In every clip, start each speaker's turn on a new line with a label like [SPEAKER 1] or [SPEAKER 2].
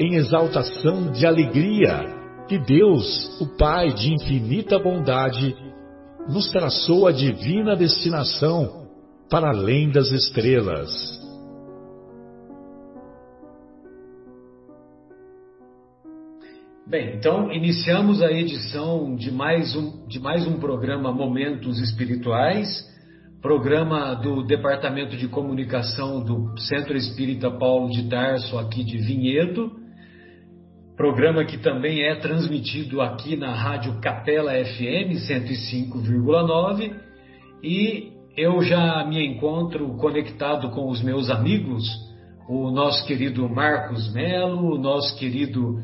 [SPEAKER 1] em exaltação de alegria que Deus, o Pai de infinita bondade, nos traçou a divina destinação para além das estrelas.
[SPEAKER 2] Bem, então iniciamos a edição de mais um, de mais um programa Momentos Espirituais, programa do Departamento de Comunicação do Centro Espírita Paulo de Tarso, aqui de Vinhedo, Programa que também é transmitido aqui na Rádio Capela FM 105,9 e eu já me encontro conectado com os meus amigos, o nosso querido Marcos Melo, o nosso querido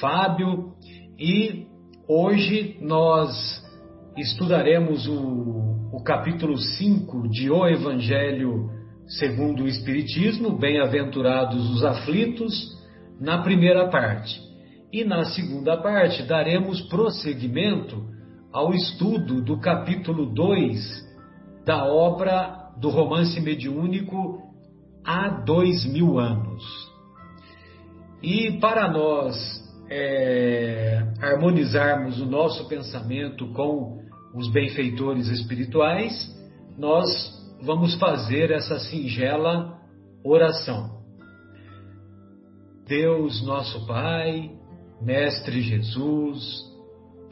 [SPEAKER 2] Fábio e hoje nós estudaremos o, o capítulo 5 de O Evangelho segundo o Espiritismo, Bem-aventurados os aflitos, na primeira parte. E na segunda parte daremos prosseguimento ao estudo do capítulo 2 da obra do romance mediúnico Há Dois Mil Anos. E para nós é, harmonizarmos o nosso pensamento com os benfeitores espirituais, nós vamos fazer essa singela oração. Deus, nosso Pai, Mestre Jesus,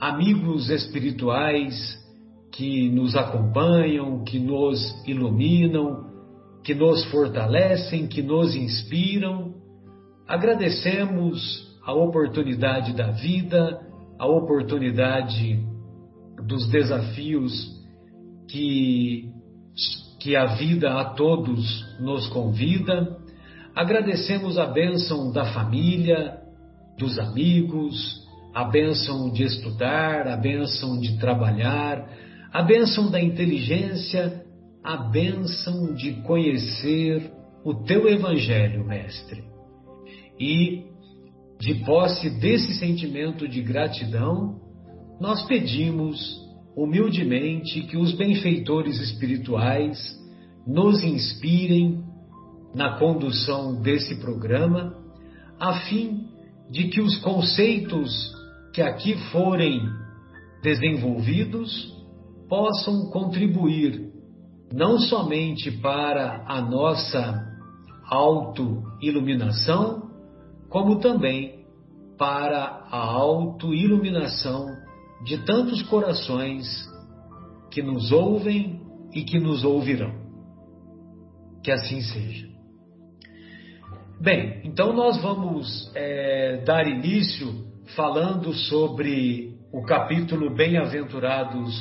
[SPEAKER 2] amigos espirituais que nos acompanham, que nos iluminam, que nos fortalecem, que nos inspiram. Agradecemos a oportunidade da vida, a oportunidade dos desafios que, que a vida a todos nos convida. Agradecemos a bênção da família, dos amigos, a bênção de estudar, a bênção de trabalhar, a bênção da inteligência, a bênção de conhecer o teu Evangelho, Mestre. E, de posse desse sentimento de gratidão, nós pedimos humildemente que os benfeitores espirituais nos inspirem na condução desse programa, a fim de que os conceitos que aqui forem desenvolvidos possam contribuir não somente para a nossa auto-iluminação, como também para a auto-iluminação de tantos corações que nos ouvem e que nos ouvirão. Que assim seja. Bem, então nós vamos é, dar início falando sobre o capítulo Bem-aventurados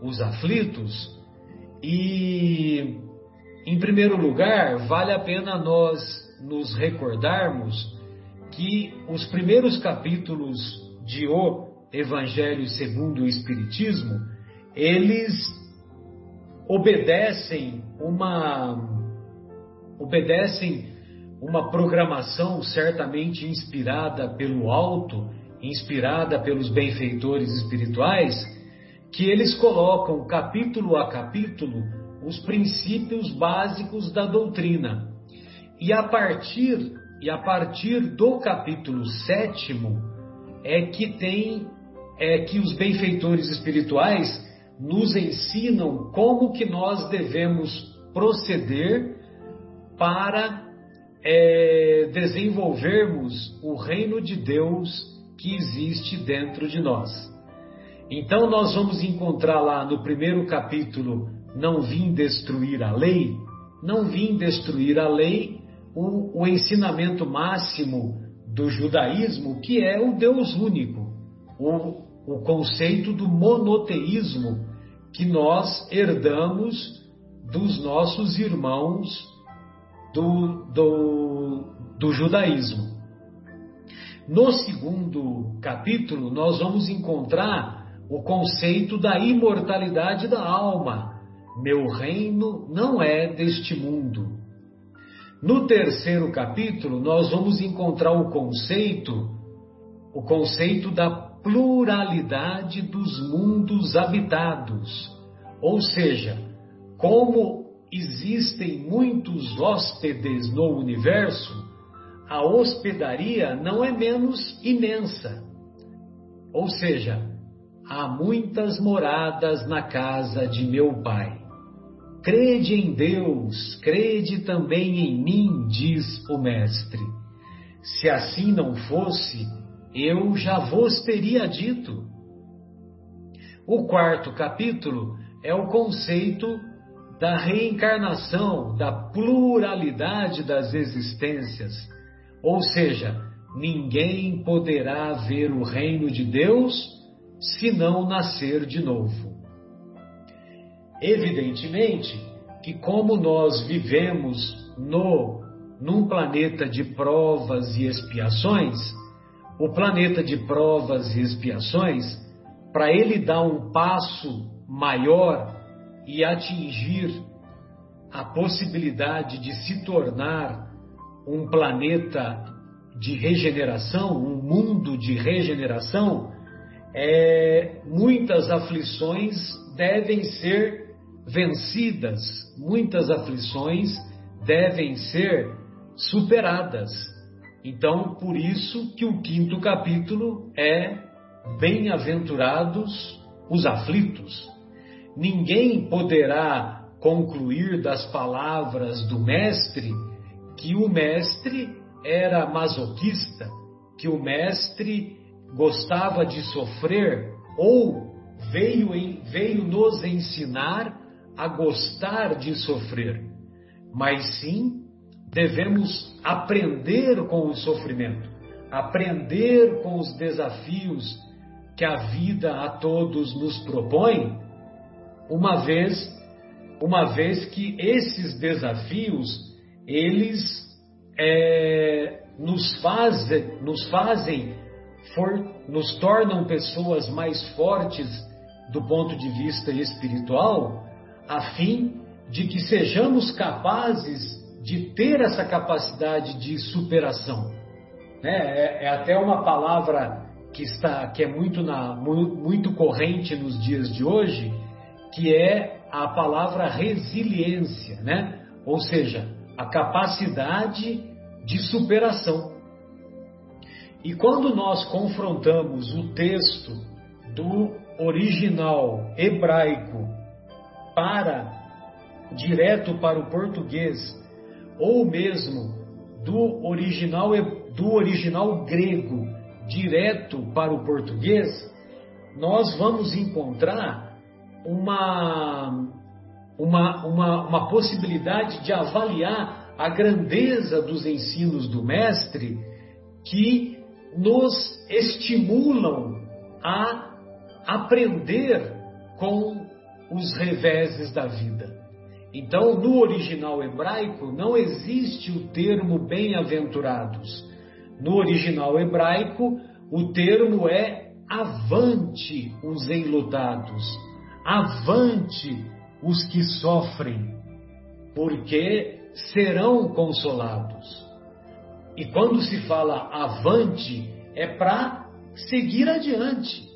[SPEAKER 2] os aflitos. E, em primeiro lugar, vale a pena nós nos recordarmos que os primeiros capítulos de O Evangelho segundo o Espiritismo, eles obedecem uma obedecem uma programação certamente inspirada pelo alto, inspirada pelos benfeitores espirituais, que eles colocam capítulo a capítulo os princípios básicos da doutrina. E a partir e a partir do capítulo sétimo é que tem é que os benfeitores espirituais nos ensinam como que nós devemos proceder para é, desenvolvermos o reino de Deus que existe dentro de nós. Então, nós vamos encontrar lá no primeiro capítulo: Não vim destruir a lei. Não vim destruir a lei, o, o ensinamento máximo do judaísmo, que é o Deus único, o, o conceito do monoteísmo que nós herdamos dos nossos irmãos do, do, do judaísmo. No segundo capítulo, nós vamos encontrar o conceito da imortalidade da alma. Meu reino não é deste mundo. No terceiro capítulo, nós vamos encontrar o conceito, o conceito da pluralidade dos mundos habitados. Ou seja, como existem muitos hóspedes no universo, a hospedaria não é menos imensa. Ou seja, há muitas moradas na casa de meu pai. Crede em Deus, crede também em mim, diz o Mestre. Se assim não fosse, eu já vos teria dito. O quarto capítulo é o conceito da reencarnação, da pluralidade das existências. Ou seja, ninguém poderá ver o reino de Deus se não nascer de novo. Evidentemente que como nós vivemos no num planeta de provas e expiações, o planeta de provas e expiações, para ele dar um passo maior e atingir a possibilidade de se tornar um planeta de regeneração, um mundo de regeneração, é, muitas aflições devem ser vencidas, muitas aflições devem ser superadas. Então, por isso que o quinto capítulo é Bem-aventurados os aflitos. Ninguém poderá concluir das palavras do Mestre que o Mestre era masoquista, que o Mestre gostava de sofrer ou veio, veio nos ensinar a gostar de sofrer, mas sim devemos aprender com o sofrimento, aprender com os desafios que a vida a todos nos propõe, uma vez, uma vez que esses desafios eles é, nos fazem, nos fazem, for, nos tornam pessoas mais fortes do ponto de vista espiritual a fim de que sejamos capazes de ter essa capacidade de superação. É, é, é até uma palavra que está que é muito na muito corrente nos dias de hoje, que é a palavra resiliência, né? Ou seja, a capacidade de superação. E quando nós confrontamos o texto do original hebraico para direto para o português ou mesmo do original do original grego direto para o português, nós vamos encontrar uma, uma, uma, uma possibilidade de avaliar a grandeza dos ensinos do Mestre que nos estimulam a aprender com os reveses da vida. Então, no original hebraico não existe o termo bem-aventurados. No original hebraico, o termo é avante os enlutados, avante os que sofrem, porque serão consolados. E quando se fala avante, é para seguir adiante.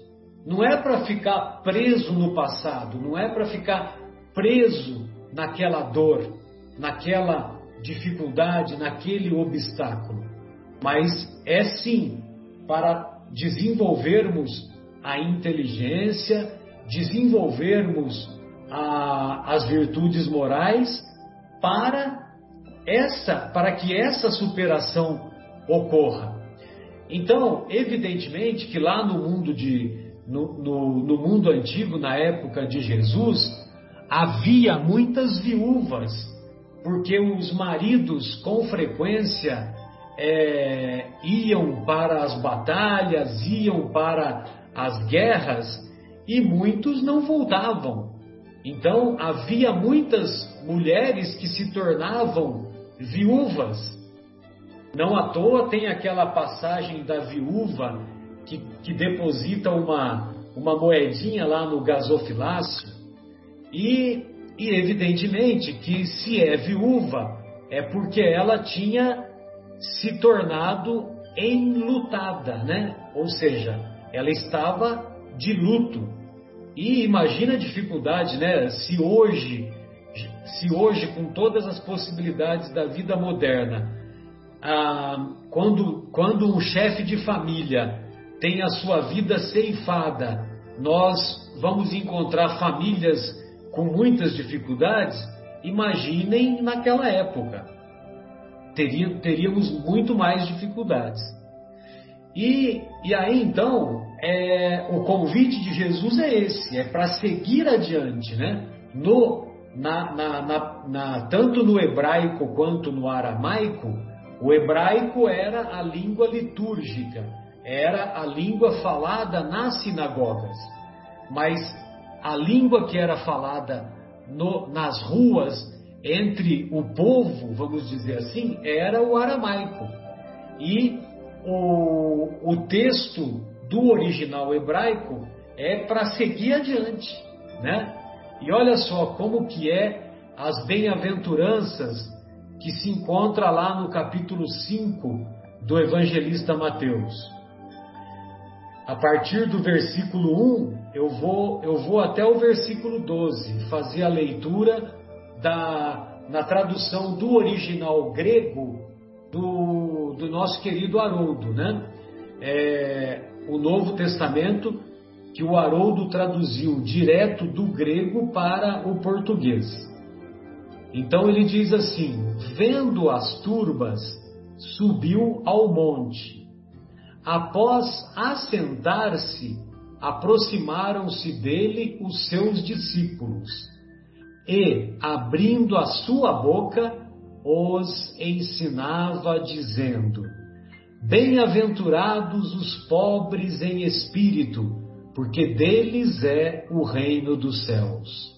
[SPEAKER 2] Não é para ficar preso no passado, não é para ficar preso naquela dor, naquela dificuldade, naquele obstáculo, mas é sim para desenvolvermos a inteligência, desenvolvermos a, as virtudes morais para essa, para que essa superação ocorra. Então, evidentemente que lá no mundo de no, no, no mundo antigo, na época de Jesus, havia muitas viúvas, porque os maridos com frequência é, iam para as batalhas, iam para as guerras e muitos não voltavam. Então havia muitas mulheres que se tornavam viúvas. Não à toa tem aquela passagem da viúva que, que deposita uma, uma moedinha lá no gasofilácio. E, e evidentemente que se é viúva é porque ela tinha se tornado enlutada, né? Ou seja, ela estava de luto. E imagina a dificuldade, né? Se hoje, se hoje com todas as possibilidades da vida moderna, ah, quando, quando um chefe de família tem a sua vida ceifada, nós vamos encontrar famílias com muitas dificuldades. Imaginem naquela época teríamos muito mais dificuldades. E, e aí então, é, o convite de Jesus é esse, é para seguir adiante, né? No, na, na, na, na, tanto no hebraico quanto no aramaico, o hebraico era a língua litúrgica, era a língua falada nas sinagogas, mas a língua que era falada no, nas ruas entre o povo, vamos dizer assim, era o aramaico. E o, o texto do original hebraico é para seguir adiante, né? E olha só como que é as bem-aventuranças que se encontra lá no capítulo 5 do evangelista Mateus. A partir do versículo 1, eu vou, eu vou até o versículo 12, fazer a leitura da, na tradução do original grego do, do nosso querido Haroldo, né? É, o Novo Testamento que o Haroldo traduziu direto do grego para o português. Então ele diz assim: vendo as turbas, subiu ao monte. Após assentar-se, aproximaram-se dele os seus discípulos e, abrindo a sua boca, os ensinava, dizendo: Bem-aventurados os pobres em espírito, porque deles é o reino dos céus.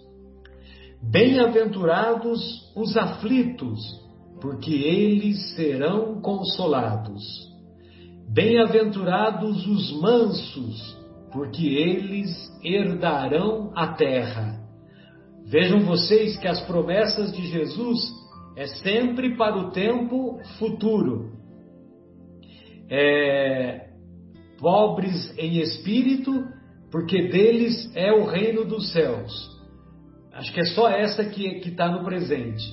[SPEAKER 2] Bem-aventurados os aflitos, porque eles serão consolados. Bem-aventurados os mansos, porque eles herdarão a terra. Vejam vocês que as promessas de Jesus é sempre para o tempo futuro. É, pobres em espírito, porque deles é o reino dos céus. Acho que é só essa que está no presente.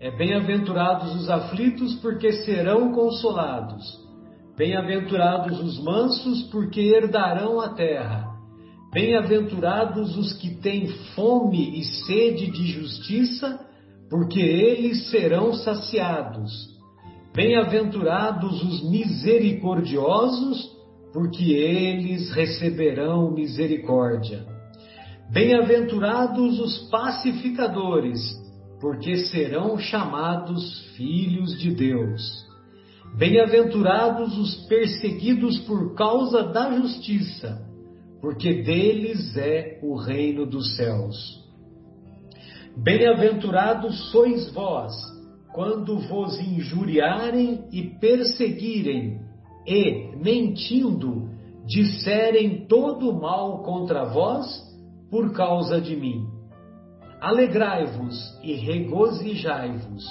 [SPEAKER 2] É bem-aventurados os aflitos, porque serão consolados. Bem-aventurados os mansos, porque herdarão a terra. Bem-aventurados os que têm fome e sede de justiça, porque eles serão saciados. Bem-aventurados os misericordiosos, porque eles receberão misericórdia. Bem-aventurados os pacificadores, porque serão chamados filhos de Deus. Bem-aventurados os perseguidos por causa da justiça, porque deles é o reino dos céus. Bem-aventurados sois vós, quando vos injuriarem e perseguirem, e, mentindo, disserem todo mal contra vós por causa de mim. Alegrai-vos e regozijai-vos,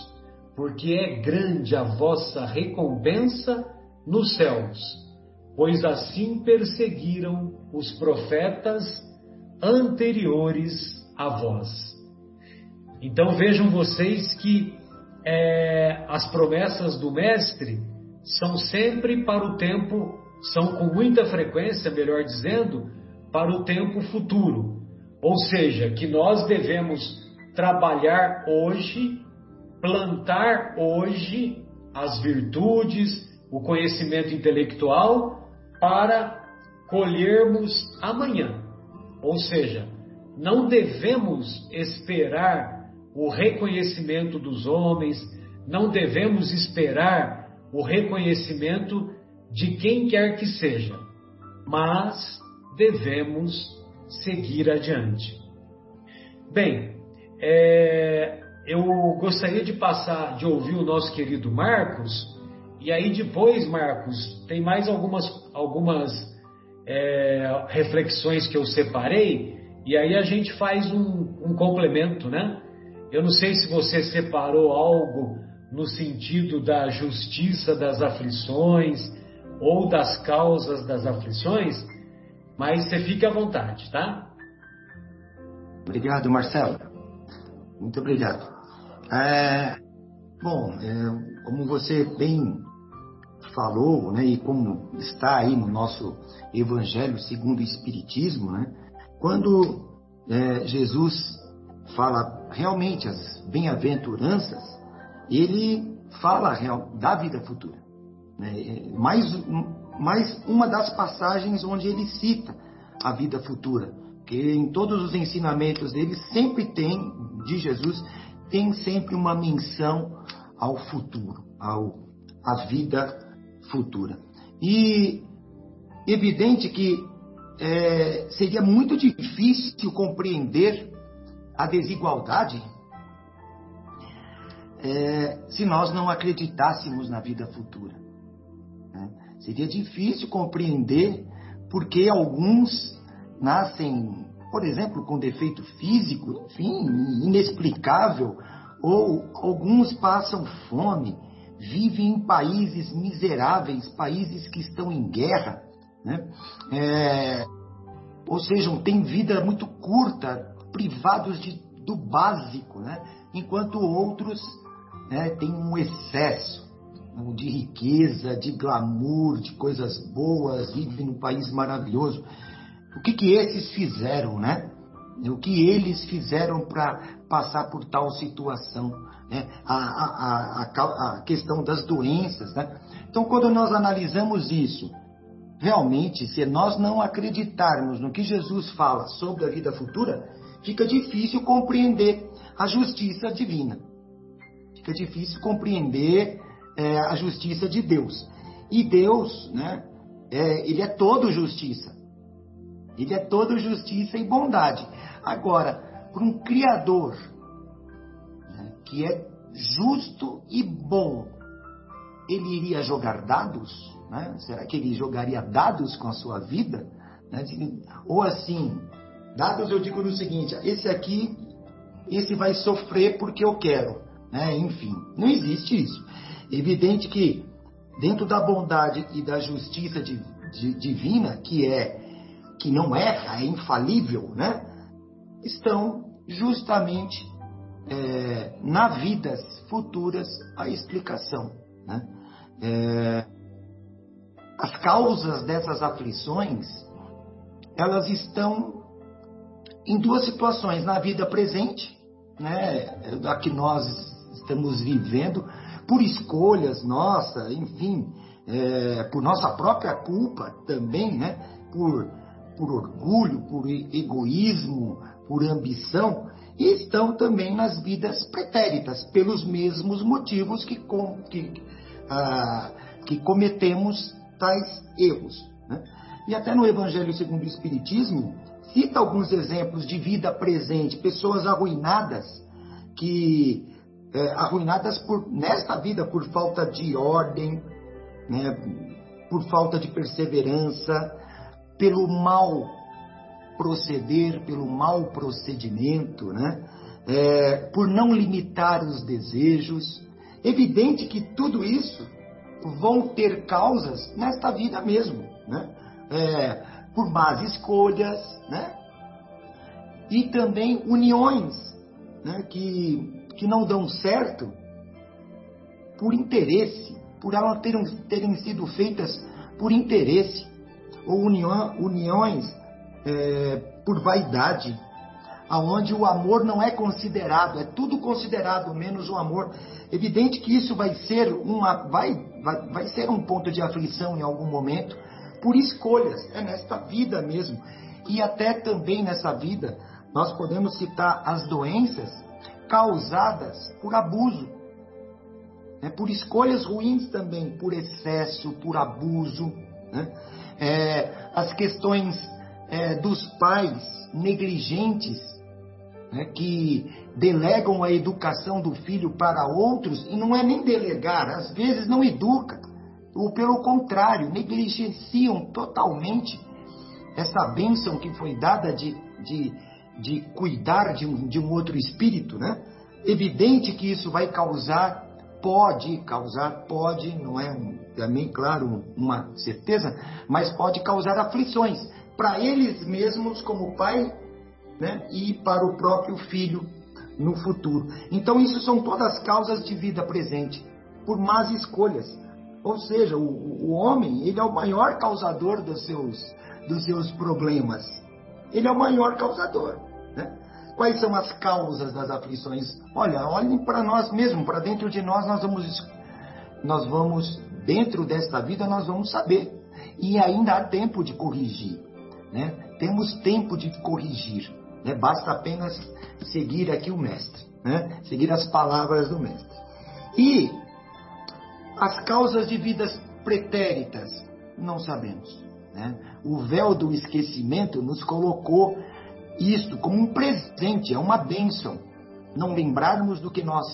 [SPEAKER 2] porque é grande a vossa recompensa nos céus pois assim perseguiram os profetas anteriores a vós. Então vejam vocês que é, as promessas do Mestre são sempre para o tempo, são com muita frequência, melhor dizendo, para o tempo futuro. Ou seja, que nós devemos trabalhar hoje, plantar hoje as virtudes, o conhecimento intelectual para colhermos amanhã. Ou seja, não devemos esperar o reconhecimento dos homens, não devemos esperar o reconhecimento de quem quer que seja, mas devemos seguir adiante. Bem, é, eu gostaria de passar, de ouvir o nosso querido Marcos, e aí depois, Marcos, tem mais algumas, algumas é, reflexões que eu separei, e aí a gente faz um, um complemento, né? Eu não sei se você separou algo no sentido da justiça das aflições ou das causas das aflições, mas você fique à vontade, tá?
[SPEAKER 3] Obrigado, Marcelo. Muito obrigado. É, bom, é, como você bem falou, né, e como está aí no nosso Evangelho segundo o Espiritismo, né, quando é, Jesus fala realmente as bem-aventuranças, ele fala real, da vida futura. Né, mais, mais uma das passagens onde ele cita a vida futura, que em todos os ensinamentos dele sempre tem, de Jesus, tem sempre uma menção ao futuro, ao, à vida futura. E evidente que é, seria muito difícil compreender a desigualdade é, se nós não acreditássemos na vida futura. Né? Seria difícil compreender porque alguns nascem, por exemplo, com defeito físico, enfim, inexplicável, ou alguns passam fome, vivem em países miseráveis, países que estão em guerra, né? É, ou seja, têm vida muito curta, privados de, do básico, né? enquanto outros né, têm um excesso de riqueza, de glamour, de coisas boas, vivem num país maravilhoso. O que, que esses fizeram, né? O que eles fizeram para passar por tal situação? Né? A, a, a, a questão das doenças, né? Então, quando nós analisamos isso, realmente, se nós não acreditarmos no que Jesus fala sobre a vida futura, fica difícil compreender a justiça divina. Fica difícil compreender é, a justiça de Deus. E Deus, né, é, ele é todo justiça. Ele é todo justiça e bondade. Agora, para um Criador né, que é justo e bom, ele iria jogar dados? Né? Será que ele jogaria dados com a sua vida? Né? Ou assim, dados eu digo no seguinte: esse aqui, esse vai sofrer porque eu quero. Né? Enfim, não existe isso. Evidente que dentro da bondade e da justiça de, de, divina, que é que não erra, é infalível, né? estão justamente é, na vidas futuras a explicação. Né? É, as causas dessas aflições, elas estão em duas situações, na vida presente, né, a que nós estamos vivendo, por escolhas nossas, enfim, é, por nossa própria culpa também, né, por, por orgulho, por egoísmo, por ambição, e estão também nas vidas pretéritas, pelos mesmos motivos que, com, que, ah, que cometemos tais erros. Né? E até no Evangelho segundo o Espiritismo, cita alguns exemplos de vida presente, pessoas arruinadas, que é, arruinadas por, nesta vida por falta de ordem, né, por falta de perseverança, pelo mal proceder, pelo mau procedimento, né, é, por não limitar os desejos. Evidente que tudo isso vão ter causas nesta vida mesmo, né? É, por más escolhas, né? E também uniões né? que, que não dão certo por interesse, por elas terem, terem sido feitas por interesse, ou união, uniões é, por vaidade. aonde o amor não é considerado, é tudo considerado menos o amor. Evidente que isso vai ser uma vai, vai, vai ser um ponto de aflição em algum momento por escolhas, é nesta vida mesmo. E até também nessa vida nós podemos citar as doenças causadas por abuso. Né? Por escolhas ruins também, por excesso, por abuso. Né? É, as questões é, dos pais negligentes né, que delegam a educação do filho para outros, e não é nem delegar, às vezes não educa, ou pelo contrário, negligenciam totalmente essa bênção que foi dada de, de, de cuidar de um, de um outro espírito, né? Evidente que isso vai causar, pode causar, pode, não é também, claro, uma certeza, mas pode causar aflições para eles mesmos como pai né, e para o próprio filho no futuro. Então, isso são todas causas de vida presente, por más escolhas. Ou seja, o, o homem, ele é o maior causador dos seus, dos seus problemas. Ele é o maior causador. Né? Quais são as causas das aflições? Olha, olhem para nós mesmos, para dentro de nós, nós vamos, nós vamos, dentro desta vida, nós vamos saber. E ainda há tempo de corrigir. Né? Temos tempo de corrigir. Né? Basta apenas seguir aqui o mestre, né? seguir as palavras do mestre. E as causas de vidas pretéritas, não sabemos. Né? O véu do esquecimento nos colocou isto como um presente, é uma bênção. Não lembrarmos do que nós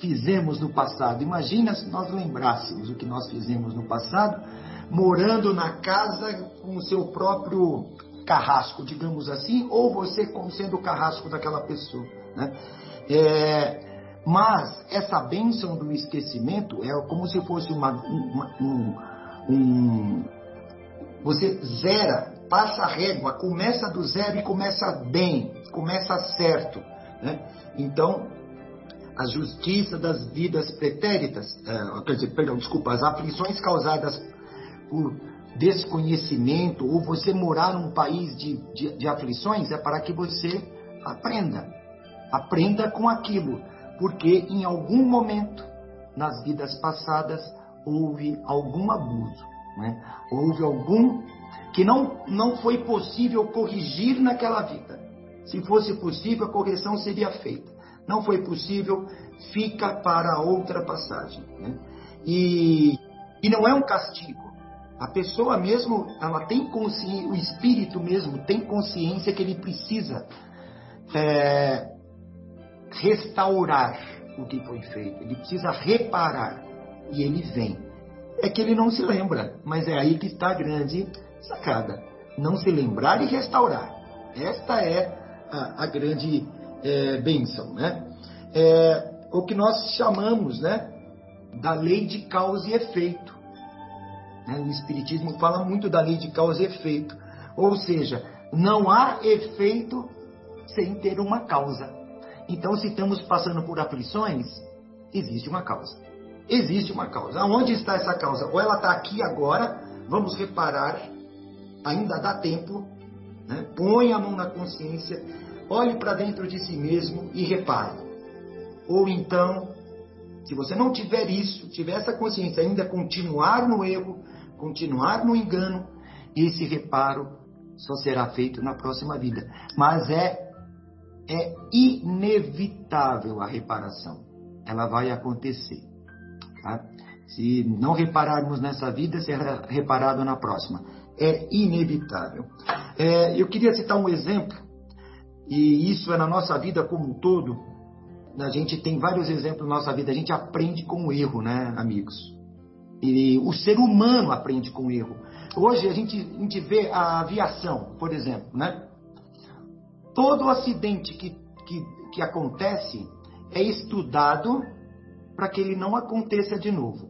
[SPEAKER 3] fizemos no passado. Imagina se nós lembrássemos o que nós fizemos no passado, morando na casa com o seu próprio carrasco, digamos assim, ou você como sendo o carrasco daquela pessoa. Né? É, mas essa bênção do esquecimento é como se fosse uma, uma um, um, você zera, passa a régua, começa do zero e começa bem, começa certo. Né? Então, a justiça das vidas pretéritas, é, quer dizer, perdão, desculpa, as aflições causadas por desconhecimento ou você morar num país de, de, de aflições é para que você aprenda. Aprenda com aquilo, porque em algum momento nas vidas passadas houve algum abuso, né? houve algum que não, não foi possível corrigir naquela vida. Se fosse possível, a correção seria feita. Não foi possível, fica para outra passagem. Né? E, e não é um castigo, a pessoa mesmo, ela tem consciência, o espírito mesmo tem consciência que ele precisa é, restaurar o que foi feito, ele precisa reparar e ele vem. É que ele não se lembra, mas é aí que está a grande sacada. Não se lembrar e restaurar. Esta é a, a grande é, bênção, né? É, o que nós chamamos, né, da lei de causa e efeito. Né? O Espiritismo fala muito da lei de causa e efeito. Ou seja, não há efeito sem ter uma causa. Então, se estamos passando por aflições, existe uma causa. Existe uma causa. Aonde está essa causa? Ou ela está aqui agora, vamos reparar, ainda dá tempo, né? põe a mão na consciência, olhe para dentro de si mesmo e repare. Ou então, se você não tiver isso, tiver essa consciência, ainda continuar no erro, continuar no engano, esse reparo só será feito na próxima vida. Mas é, é inevitável a reparação. Ela vai acontecer. Tá? Se não repararmos nessa vida, será reparado na próxima. É inevitável. É, eu queria citar um exemplo, e isso é na nossa vida como um todo. A gente tem vários exemplos na nossa vida. A gente aprende com o erro, né, amigos? E o ser humano aprende com o erro. Hoje a gente, a gente vê a aviação, por exemplo, né? Todo acidente que, que, que acontece é estudado para que ele não aconteça de novo.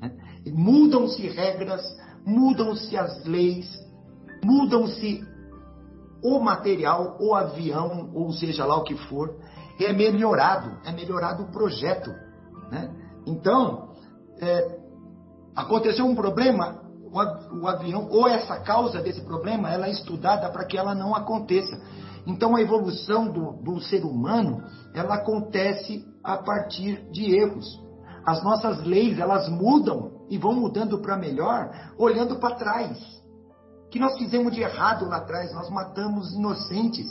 [SPEAKER 3] Né? Mudam-se regras, mudam-se as leis, mudam-se o material, o avião, ou seja lá o que for, é melhorado, é melhorado o projeto. Né? Então, é, Aconteceu um problema, o avião, ou essa causa desse problema, ela é estudada para que ela não aconteça. Então a evolução do, do ser humano, ela acontece a partir de erros. As nossas leis, elas mudam e vão mudando para melhor, olhando para trás. O que nós fizemos de errado lá atrás? Nós matamos inocentes,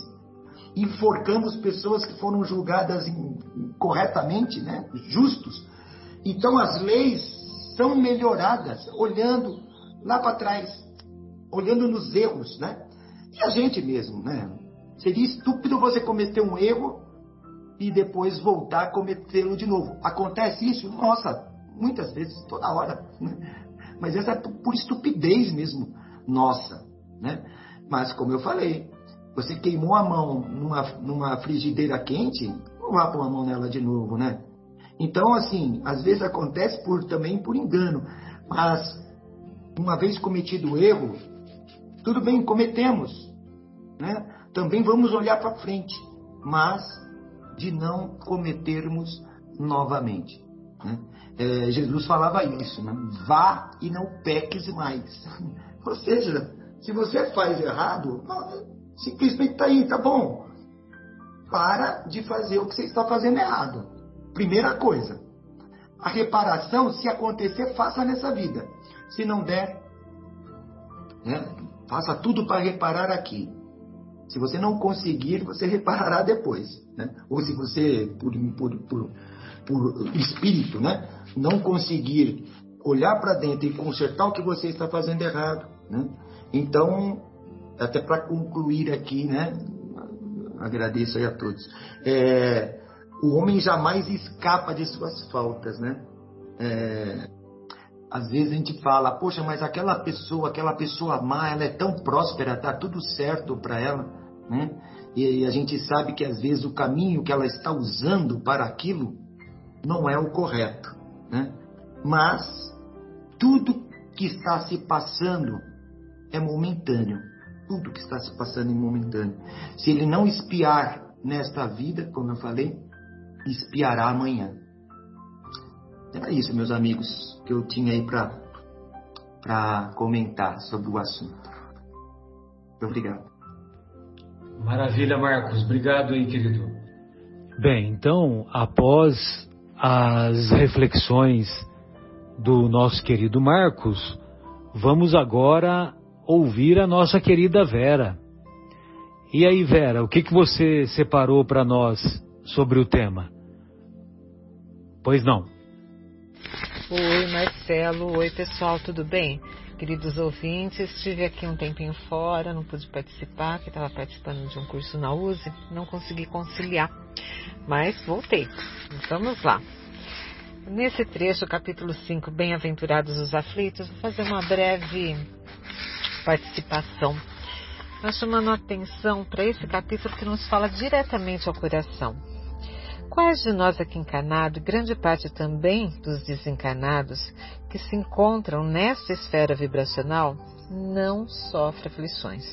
[SPEAKER 3] enforcamos pessoas que foram julgadas corretamente, né? justos. Então as leis são melhoradas olhando lá para trás, olhando nos erros, né? E a gente mesmo, né? Seria estúpido você cometer um erro e depois voltar a cometê-lo de novo. Acontece isso? Nossa, muitas vezes, toda hora. Né? Mas essa é por estupidez mesmo, nossa. Né? Mas, como eu falei, você queimou a mão numa, numa frigideira quente, não vá pôr a mão nela de novo, né? Então, assim, às vezes acontece por, também por engano. Mas, uma vez cometido o erro, tudo bem, cometemos. Né? Também vamos olhar para frente. Mas de não cometermos novamente. Né? É, Jesus falava isso, né? vá e não peques mais. Ou seja, se você faz errado, simplesmente está aí, tá bom. Para de fazer o que você está fazendo errado. Primeira coisa. A reparação, se acontecer, faça nessa vida. Se não der, né, faça tudo para reparar aqui. Se você não conseguir, você reparará depois. Né? Ou se você, por, por, por, por espírito, né, não conseguir olhar para dentro e consertar o que você está fazendo errado. Né? Então, até para concluir aqui, né, agradeço aí a todos. É, o homem jamais escapa de suas faltas, né? É, às vezes a gente fala, poxa, mas aquela pessoa, aquela pessoa má, ela é tão próspera, tá tudo certo para ela né? E a gente sabe que às vezes o caminho que ela está usando para aquilo não é o correto, né? Mas tudo que está se passando é momentâneo. Tudo que está se passando é momentâneo. Se ele não espiar nesta vida, como eu falei, espiará amanhã. Era isso, meus amigos, que eu tinha aí para comentar sobre o assunto. Muito obrigado.
[SPEAKER 2] Maravilha, Marcos. Obrigado aí, querido.
[SPEAKER 4] Bem, então, após as reflexões do nosso querido Marcos, vamos agora ouvir a nossa querida Vera. E aí, Vera, o que, que você separou para nós sobre o tema? Pois não.
[SPEAKER 5] Oi, Marcelo. Oi, pessoal, tudo bem? Queridos ouvintes, estive aqui um tempinho fora, não pude participar, porque estava participando de um curso na USE, não consegui conciliar, mas voltei. Vamos lá. Nesse trecho, capítulo 5, Bem-aventurados os aflitos, vou fazer uma breve participação. Nós chamando a atenção para esse capítulo que nos fala diretamente ao coração. Quais de nós aqui encarnados, grande parte também dos desencarnados que se encontram nesta esfera vibracional, não sofre aflições?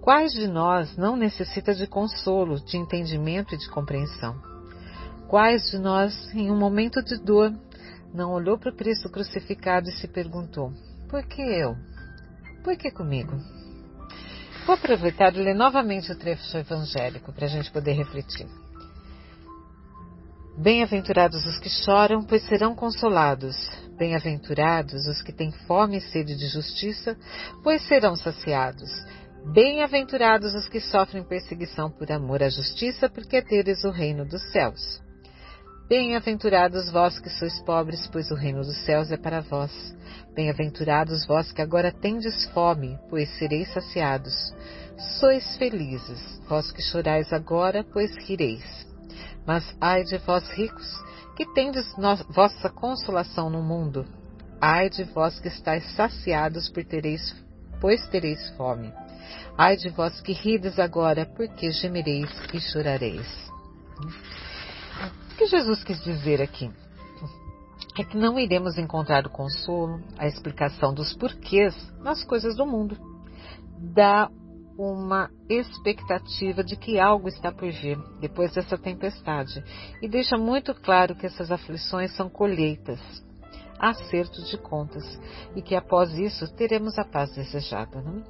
[SPEAKER 5] Quais de nós não necessita de consolo, de entendimento e de compreensão? Quais de nós, em um momento de dor, não olhou para o Cristo crucificado e se perguntou: por que eu? Por que comigo? Vou aproveitar e ler novamente o trecho evangélico para a gente poder refletir. Bem-aventurados os que choram, pois serão consolados. Bem-aventurados os que têm fome e sede de justiça, pois serão saciados. Bem-aventurados os que sofrem perseguição por amor à justiça, porque deles o reino dos céus. Bem-aventurados vós que sois pobres, pois o reino dos céus é para vós. Bem-aventurados vós que agora tendes fome, pois sereis saciados. Sois felizes, vós que chorais agora, pois rireis. Mas ai de vós ricos, que tendes vossa consolação no mundo. Ai de vós que estáis saciados por tereis, pois tereis fome. Ai de vós que rides agora, porque gemereis e chorareis. O que Jesus quis dizer aqui? É que não iremos encontrar o consolo, a explicação dos porquês nas coisas do mundo, da uma expectativa de que algo está por vir depois dessa tempestade e deixa muito claro que essas aflições são colheitas, acertos de contas e que após isso teremos a paz desejada. Né?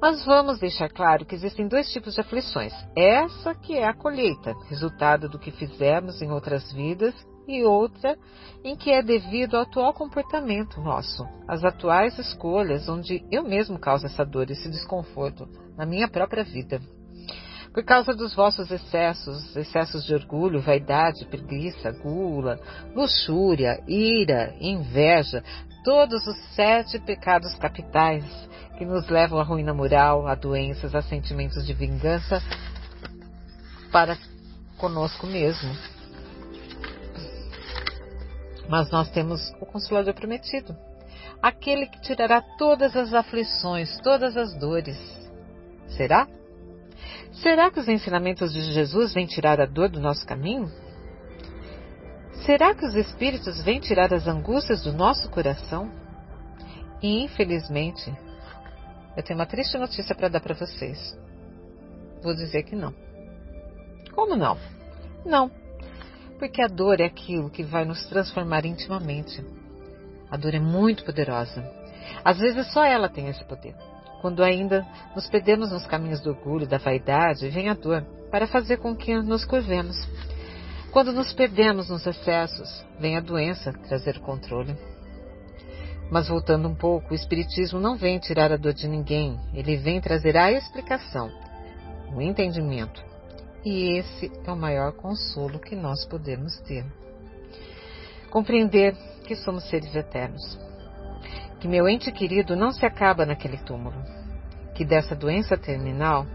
[SPEAKER 5] Mas vamos deixar claro que existem dois tipos de aflições. Essa que é a colheita, resultado do que fizemos em outras vidas, e outra em que é devido ao atual comportamento nosso, as atuais escolhas, onde eu mesmo causo essa dor, esse desconforto na minha própria vida. Por causa dos vossos excessos, excessos de orgulho, vaidade, preguiça, gula, luxúria, ira, inveja, todos os sete pecados capitais que nos levam à ruína moral, a doenças, a sentimentos de vingança para conosco mesmo. Mas nós temos o Consolador prometido, aquele que tirará todas as aflições, todas as dores. Será? Será que os ensinamentos de Jesus vêm tirar a dor do nosso caminho? Será que os Espíritos vêm tirar as angústias do nosso coração? E, infelizmente, eu tenho uma triste notícia para dar para vocês. Vou dizer que não. Como não? Não. Porque a dor é aquilo que vai nos transformar intimamente. A dor é muito poderosa. Às vezes só ela tem esse poder. Quando ainda nos perdemos nos caminhos do orgulho, da vaidade, vem a dor para fazer com que nos curvemos. Quando nos perdemos nos excessos, vem a doença trazer controle. Mas voltando um pouco, o Espiritismo não vem tirar a dor de ninguém, ele vem trazer a explicação, o entendimento. E esse é o maior consolo que nós podemos ter. Compreender que somos seres eternos, que meu ente querido não se acaba naquele túmulo, que dessa doença terminal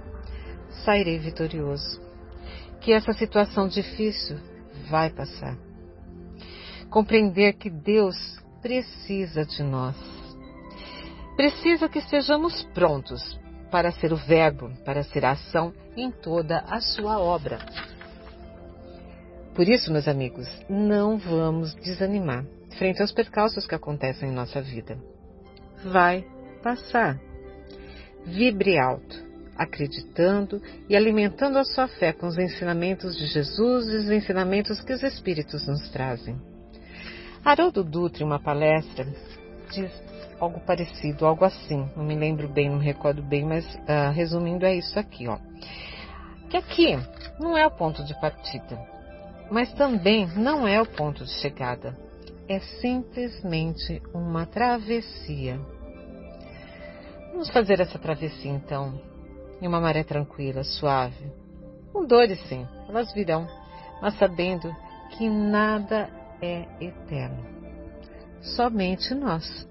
[SPEAKER 5] sairei vitorioso, que essa situação difícil vai passar. Compreender que Deus precisa de nós. Precisa que estejamos prontos para ser o Verbo, para ser a ação em toda a sua obra. Por isso, meus amigos, não vamos desanimar frente aos percalços que acontecem em nossa vida. Vai passar. Vibre alto, acreditando e alimentando a sua fé com os ensinamentos de Jesus e os ensinamentos que os Espíritos nos trazem. Haroldo Dutra, em uma palestra, diz algo parecido, algo assim. Não me lembro bem, não me recordo bem, mas uh, resumindo é isso aqui, ó. Que aqui não é o ponto de partida, mas também não é o ponto de chegada. É simplesmente uma travessia. Vamos fazer essa travessia então, em uma maré tranquila, suave. Com dores sim, elas virão, mas sabendo que nada é eterno. Somente nós.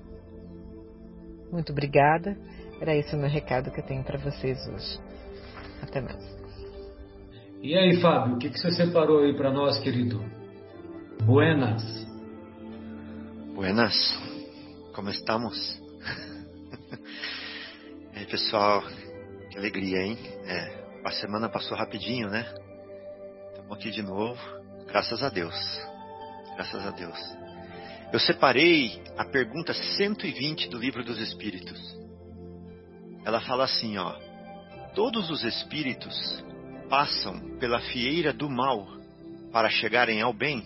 [SPEAKER 5] Muito obrigada. Era esse o meu recado que eu tenho para vocês hoje. Até mais.
[SPEAKER 2] E aí, Fábio, o que, que você separou aí para nós, querido? Buenas.
[SPEAKER 6] Buenas. Como estamos? e aí, pessoal, que alegria, hein? É, a semana passou rapidinho, né? Estamos aqui de novo, graças a Deus. Graças a Deus. Eu separei a pergunta 120 do Livro dos Espíritos. Ela fala assim, ó: Todos os espíritos passam pela fieira do mal para chegarem ao bem?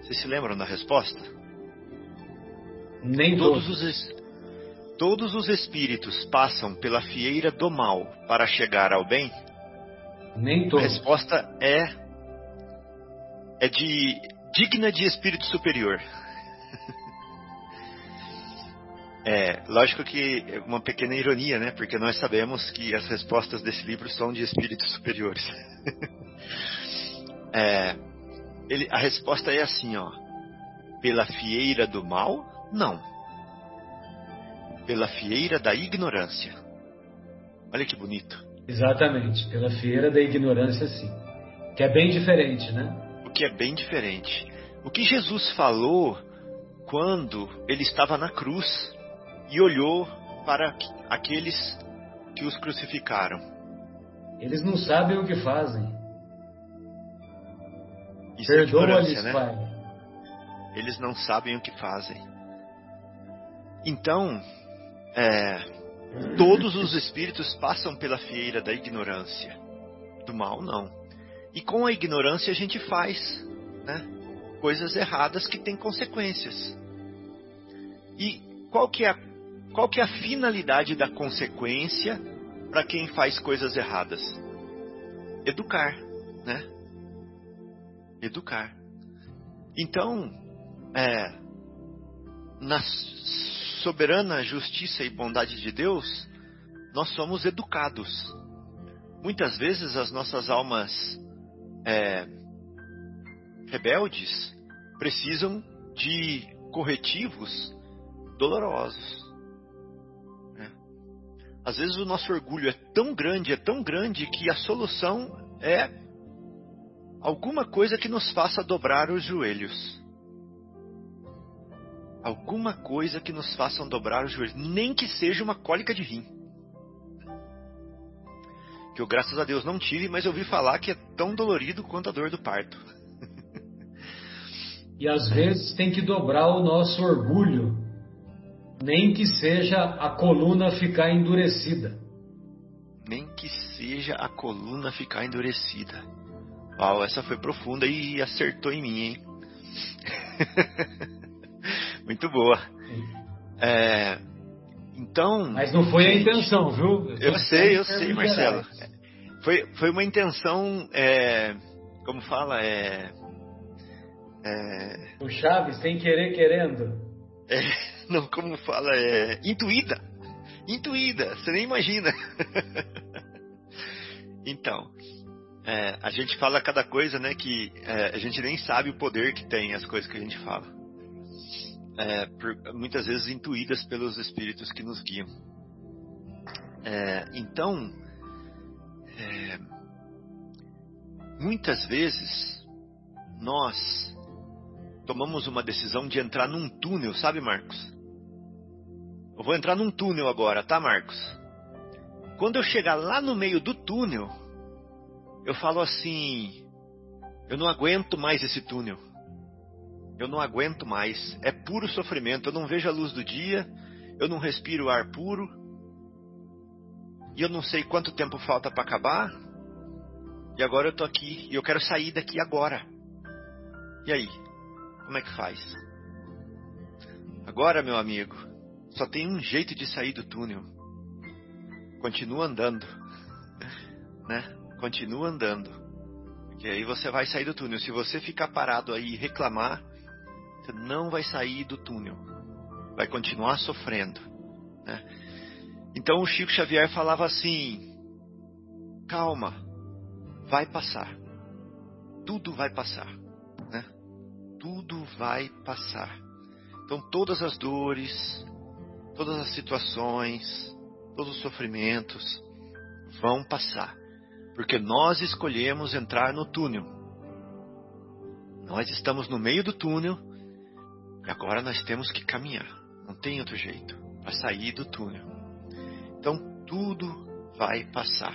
[SPEAKER 6] Vocês se lembram da resposta?
[SPEAKER 2] Nem
[SPEAKER 6] todos. Todos os, todos os espíritos passam pela fieira do mal para chegar ao bem?
[SPEAKER 2] Nem todos.
[SPEAKER 6] A resposta é é de digna de espírito superior. É, lógico que é uma pequena ironia, né? Porque nós sabemos que as respostas desse livro são de espíritos superiores. é, ele, a resposta é assim, ó. Pela fieira do mal? Não. Pela fieira da ignorância. Olha que bonito.
[SPEAKER 2] Exatamente, pela fieira da ignorância, sim. Que é bem diferente, né?
[SPEAKER 6] o que é bem diferente. O que Jesus falou quando ele estava na cruz e olhou para aqueles que os crucificaram.
[SPEAKER 2] Eles não sabem o que fazem.
[SPEAKER 6] Isso é ignorância, né? Pai. Eles não sabem o que fazem. Então, é, todos os espíritos passam pela fieira da ignorância. Do mal, não. E com a ignorância a gente faz né, coisas erradas que têm consequências. E qual que, é a, qual que é a finalidade da consequência para quem faz coisas erradas? Educar, né? Educar. Então, é, na soberana justiça e bondade de Deus, nós somos educados. Muitas vezes as nossas almas é, rebeldes precisam de corretivos dolorosos. Né? Às vezes o nosso orgulho é tão grande, é tão grande, que a solução é alguma coisa que nos faça dobrar os joelhos. Alguma coisa que nos faça dobrar os joelhos, nem que seja uma cólica de rim. Que eu, graças a Deus, não tive, mas eu ouvi falar que é tão dolorido quanto a dor do parto.
[SPEAKER 2] E às vezes tem que dobrar o nosso orgulho, nem que seja a coluna ficar endurecida.
[SPEAKER 6] Nem que seja a coluna ficar endurecida. Uau, essa foi profunda e acertou em mim, hein? Muito boa. É, então.
[SPEAKER 2] Mas não foi a intenção, viu?
[SPEAKER 6] Eu, eu sei, eu sei, Marcelo. Foi, foi uma intenção, é, como fala, é,
[SPEAKER 2] é... O Chaves tem querer querendo.
[SPEAKER 6] É, não, como fala, é intuída. Intuída, você nem imagina. então, é, a gente fala cada coisa, né, que é, a gente nem sabe o poder que tem as coisas que a gente fala. É, por, muitas vezes intuídas pelos espíritos que nos guiam. É, então, é, muitas vezes nós tomamos uma decisão de entrar num túnel, sabe, Marcos? Eu vou entrar num túnel agora, tá, Marcos? Quando eu chegar lá no meio do túnel, eu falo assim: eu não aguento mais esse túnel. Eu não aguento mais. É puro sofrimento. Eu não vejo a luz do dia. Eu não respiro ar puro. E eu não sei quanto tempo falta para acabar. E agora eu tô aqui e eu quero sair daqui agora. E aí? Como é que faz? Agora, meu amigo, só tem um jeito de sair do túnel. Continua andando. Né? Continua andando. Porque aí você vai sair do túnel. Se você ficar parado aí e reclamar, você não vai sair do túnel. Vai continuar sofrendo. Né? Então o Chico Xavier falava assim: calma, vai passar. Tudo vai passar tudo vai passar. Então, todas as dores, todas as situações, todos os sofrimentos vão passar, porque nós escolhemos entrar no túnel. Nós estamos no meio do túnel e agora nós temos que caminhar. Não tem outro jeito para sair do túnel. Então, tudo vai passar.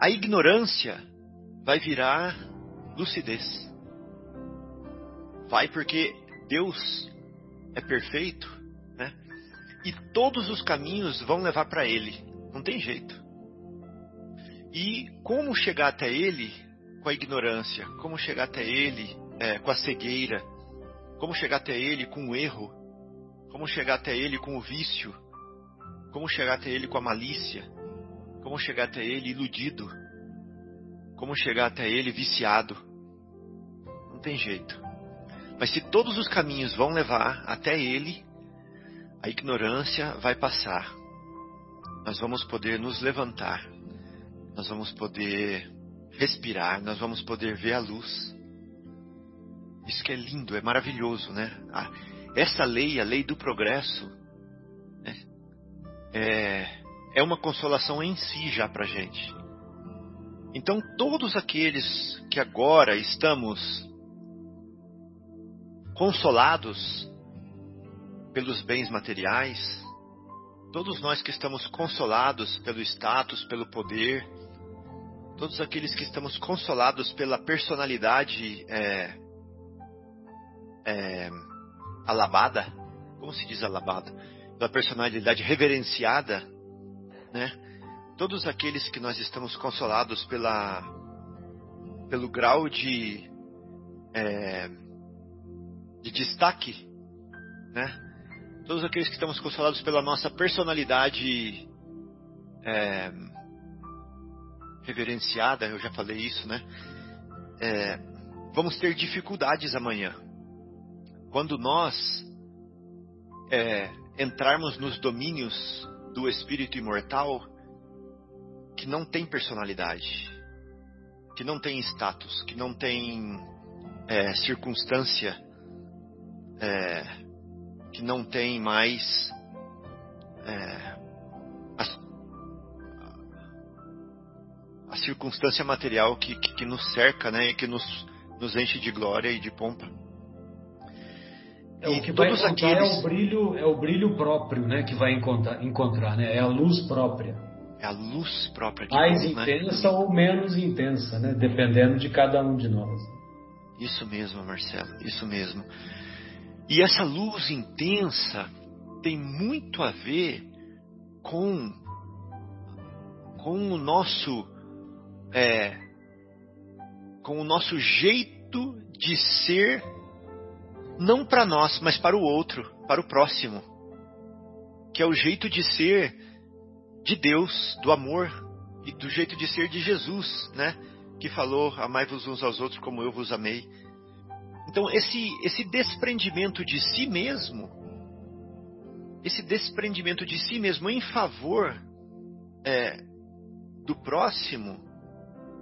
[SPEAKER 6] A ignorância vai virar lucidez. Vai porque Deus é perfeito? E todos os caminhos vão levar para Ele. Não tem jeito. E como chegar até Ele com a ignorância? Como chegar até Ele é, com a cegueira? Como chegar até Ele com o erro? Como chegar até Ele com o vício? Como chegar até Ele com a malícia? Como chegar até Ele iludido? Como chegar até Ele viciado? Não tem jeito. Mas se todos os caminhos vão levar até Ele, a ignorância vai passar. Nós vamos poder nos levantar, nós vamos poder respirar, nós vamos poder ver a luz. Isso que é lindo, é maravilhoso, né? essa lei, a lei do progresso, né? é, é uma consolação em si já para gente. Então, todos aqueles que agora estamos consolados pelos bens materiais, todos nós que estamos consolados pelo status, pelo poder, todos aqueles que estamos consolados pela personalidade é, é, alabada, como se diz alabada? Pela personalidade reverenciada, né? Todos aqueles que nós estamos consolados pela, pelo grau de é, de destaque, né? Todos aqueles que estamos consolados pela nossa personalidade é, reverenciada, eu já falei isso, né? É, vamos ter dificuldades amanhã. Quando nós é, entrarmos nos domínios do espírito imortal, que não tem personalidade, que não tem status, que não tem é, circunstância, é, que não tem mais é, a, a, circunstância material que, que, que, nos cerca, né, e que nos, nos enche de glória e de pompa.
[SPEAKER 2] É, o que vai encontrar aqueles... é o brilho, é o brilho próprio, né, que vai encontrar, encontrar, né? É a luz própria.
[SPEAKER 6] É a luz própria
[SPEAKER 2] de Mais Deus, né? intensa né? ou menos intensa, né? Dependendo de cada um de nós.
[SPEAKER 6] Isso mesmo, Marcelo, isso mesmo. E essa luz intensa tem muito a ver com com o nosso é, com o nosso jeito de ser não para nós, mas para o outro, para o próximo, que é o jeito de ser de Deus, do amor e do jeito de ser de Jesus, né? Que falou: "Amai-vos uns aos outros como eu vos amei". Então esse esse desprendimento de si mesmo, esse desprendimento de si mesmo em favor é, do próximo,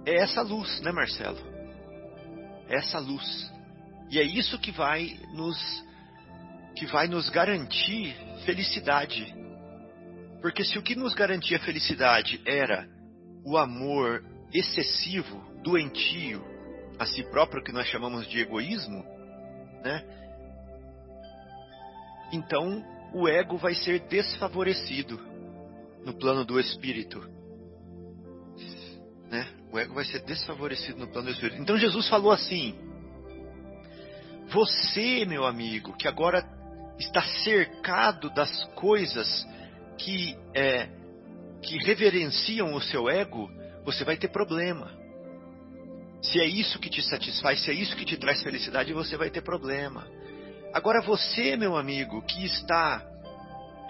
[SPEAKER 6] é essa luz, né, Marcelo? É essa luz. E é isso que vai nos que vai nos garantir felicidade. Porque se o que nos garantia felicidade era o amor excessivo, doentio a si próprio que nós chamamos de egoísmo, né? Então o ego vai ser desfavorecido no plano do espírito. Né? O ego vai ser desfavorecido no plano do espírito. Então Jesus falou assim: Você, meu amigo, que agora está cercado das coisas que, é, que reverenciam o seu ego, você vai ter problema. Se é isso que te satisfaz, se é isso que te traz felicidade, você vai ter problema. Agora você, meu amigo, que está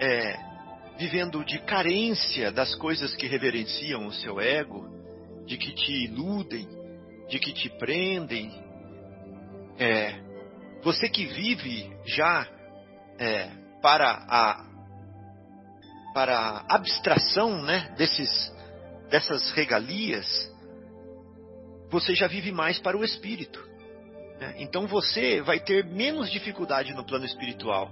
[SPEAKER 6] é, vivendo de carência das coisas que reverenciam o seu ego, de que te iludem, de que te prendem, é, você que vive já é, para a para a abstração né, desses, dessas regalias, você já vive mais para o espírito. Né? Então você vai ter menos dificuldade no plano espiritual.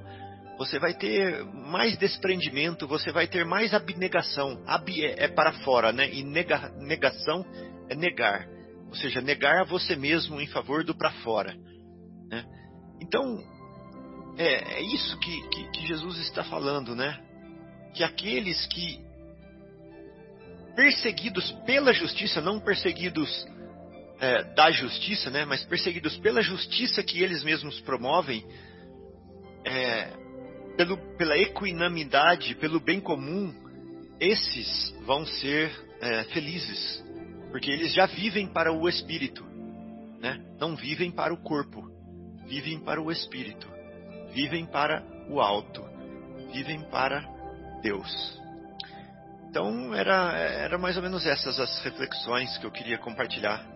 [SPEAKER 6] Você vai ter mais desprendimento, você vai ter mais abnegação. Ab é, é para fora, né? E nega, negação é negar. Ou seja, negar a você mesmo em favor do para fora. Né? Então, é, é isso que, que, que Jesus está falando, né? Que aqueles que perseguidos pela justiça, não perseguidos é, da justiça, né, mas perseguidos pela justiça que eles mesmos promovem, é, pelo, pela equinamidade, pelo bem comum, esses vão ser é, felizes, porque eles já vivem para o espírito, né? não vivem para o corpo, vivem para o espírito, vivem para o alto, vivem para Deus. Então era, era mais ou menos essas as reflexões que eu queria compartilhar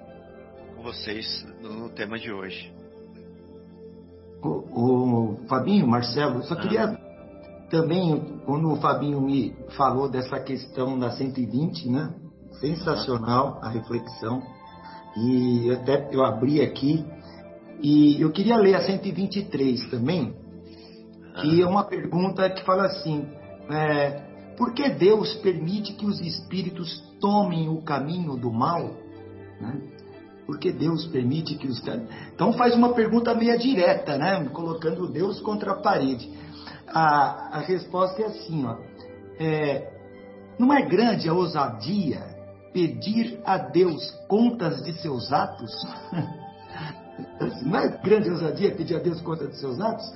[SPEAKER 6] com vocês no tema de hoje.
[SPEAKER 3] O, o Fabinho, Marcelo, só ah. queria também, quando o Fabinho me falou dessa questão da 120, né? Sensacional a reflexão. E até eu abri aqui e eu queria ler a 123 também. E é uma pergunta que fala assim: é, por que Deus permite que os espíritos tomem o caminho do mal? Né? Porque Deus permite que os. Então faz uma pergunta meia direta, né? Colocando Deus contra a parede. A, a resposta é assim, ó. É, não é grande a ousadia pedir a Deus contas de seus atos? não é grande ousadia pedir a Deus contas de seus atos?